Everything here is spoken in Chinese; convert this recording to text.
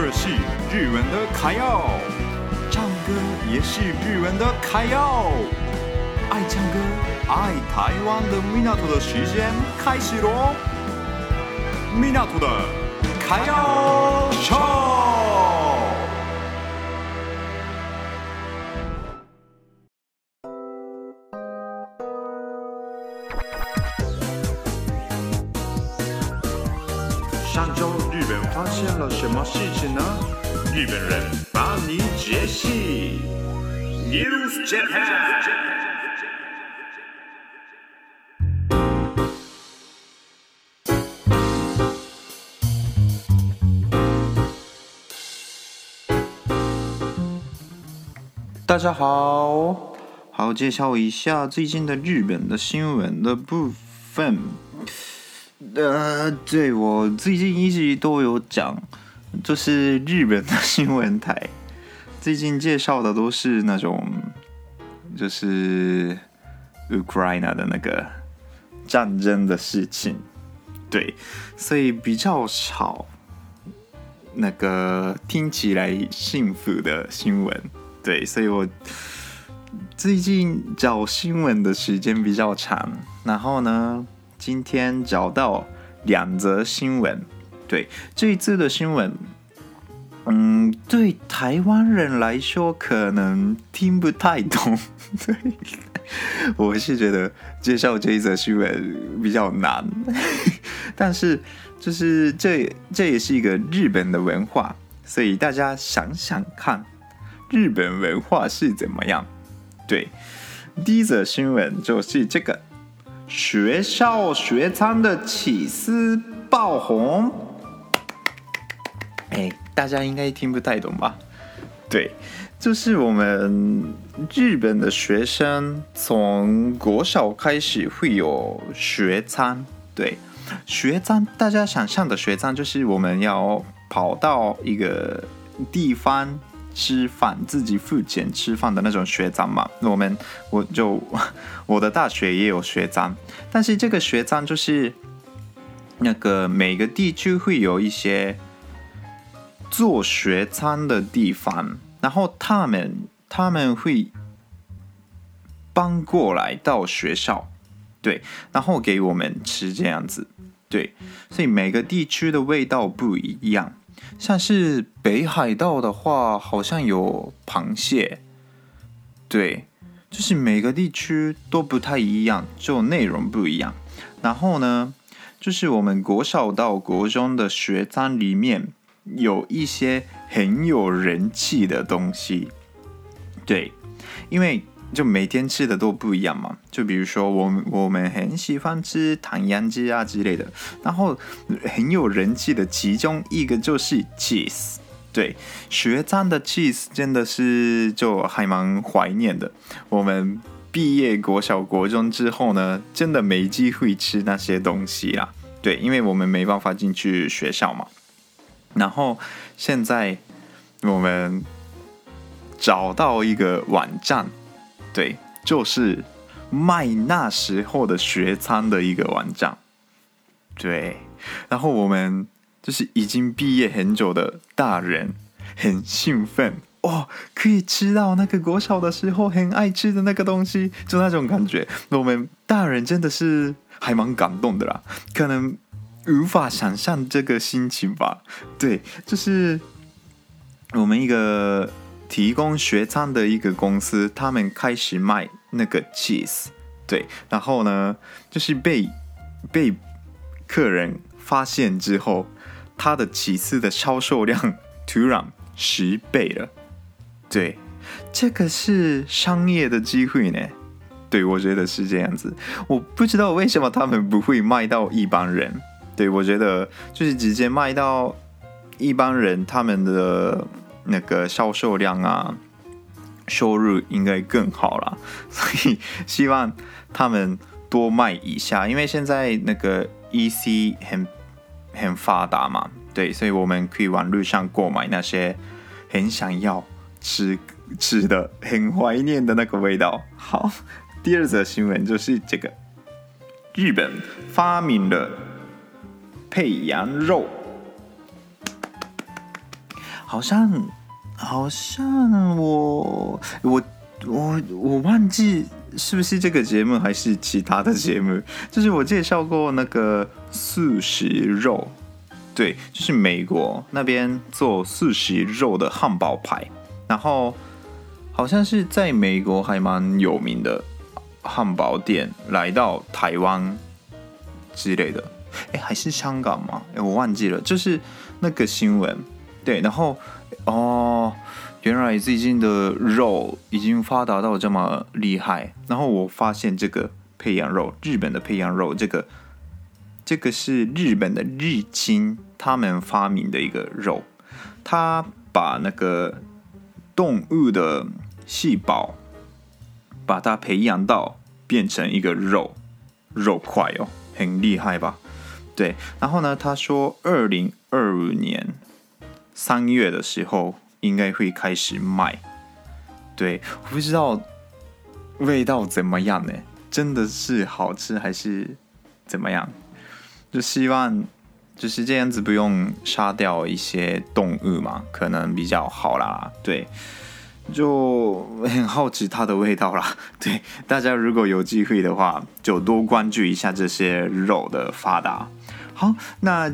歌是日文的卡要，唱歌也是日文的卡要。爱唱歌、爱台湾的米纳图的时间开始喽！米纳图的卡要唱。上周发现了什么事情呢？日本人帮你解析。News Japan。大家好，好，介绍一下最近的日本的新闻的部分。呃，对，我最近一直都有讲，就是日本的新闻台，最近介绍的都是那种，就是乌克兰的那个战争的事情，对，所以比较少那个听起来幸福的新闻，对，所以我最近找新闻的时间比较长，然后呢，今天找到两则新闻，对，这一次的新闻，嗯，对台湾人来说可能听不太懂，对，我是觉得介绍这一则新闻比较难，但是就是这这也是一个日本的文化，所以大家想想看，日本文化是怎么样？对，第一则新闻就是这个。学校学餐的起司爆红，哎，大家应该听不太懂吧？对，就是我们日本的学生从国小开始会有学餐，对，学餐，大家想象的学餐就是我们要跑到一个地方。吃饭自己付钱吃饭的那种学长嘛，我们我就我的大学也有学长，但是这个学长就是那个每个地区会有一些做学餐的地方，然后他们他们会搬过来到学校，对，然后给我们吃这样子，对，所以每个地区的味道不一样。像是北海道的话，好像有螃蟹，对，就是每个地区都不太一样，就内容不一样。然后呢，就是我们国小到国中的学餐里面有一些很有人气的东西，对，因为。就每天吃的都不一样嘛，就比如说我们我们很喜欢吃唐扬鸡啊之类的，然后很有人气的其中一个就是 cheese，对，学餐的 cheese 真的是就还蛮怀念的。我们毕业国小国中之后呢，真的没机会吃那些东西啦，对，因为我们没办法进去学校嘛。然后现在我们找到一个网站。对，就是卖那时候的学餐的一个网站。对，然后我们就是已经毕业很久的大人，很兴奋哦，可以吃到那个国小的时候很爱吃的那个东西，就那种感觉。我们大人真的是还蛮感动的啦，可能无法想象这个心情吧。对，就是我们一个。提供学餐的一个公司，他们开始卖那个 cheese，对，然后呢，就是被被客人发现之后，他的起司的销售量 突然十倍了，对，这个是商业的机会呢，对，我觉得是这样子，我不知道为什么他们不会卖到一般人，对，我觉得就是直接卖到一般人，他们的。那个销售量啊，收入应该更好了，所以希望他们多卖一下，因为现在那个 EC 很很发达嘛，对，所以我们可以网络上购买那些很想要吃吃的、很怀念的那个味道。好，第二则新闻就是这个，日本发明了配羊肉。好像好像我我我我忘记是不是这个节目还是其他的节目，就是我介绍过那个素食肉，对，就是美国那边做素食肉的汉堡排，然后好像是在美国还蛮有名的汉堡店来到台湾之类的。哎，还是香港吗？哎，我忘记了，就是那个新闻。对，然后哦，原来最近的肉已经发达到这么厉害。然后我发现这个培养肉，日本的培养肉，这个这个是日本的日清他们发明的一个肉，他把那个动物的细胞，把它培养到变成一个肉肉块哦，很厉害吧？对，然后呢，他说二零二五年三月的时候应该会开始卖。对，我不知道味道怎么样呢？真的是好吃还是怎么样？就希望就是这样子，不用杀掉一些动物嘛，可能比较好啦。对，就很好奇它的味道啦。对，大家如果有机会的话，就多关注一下这些肉的发达。好，那。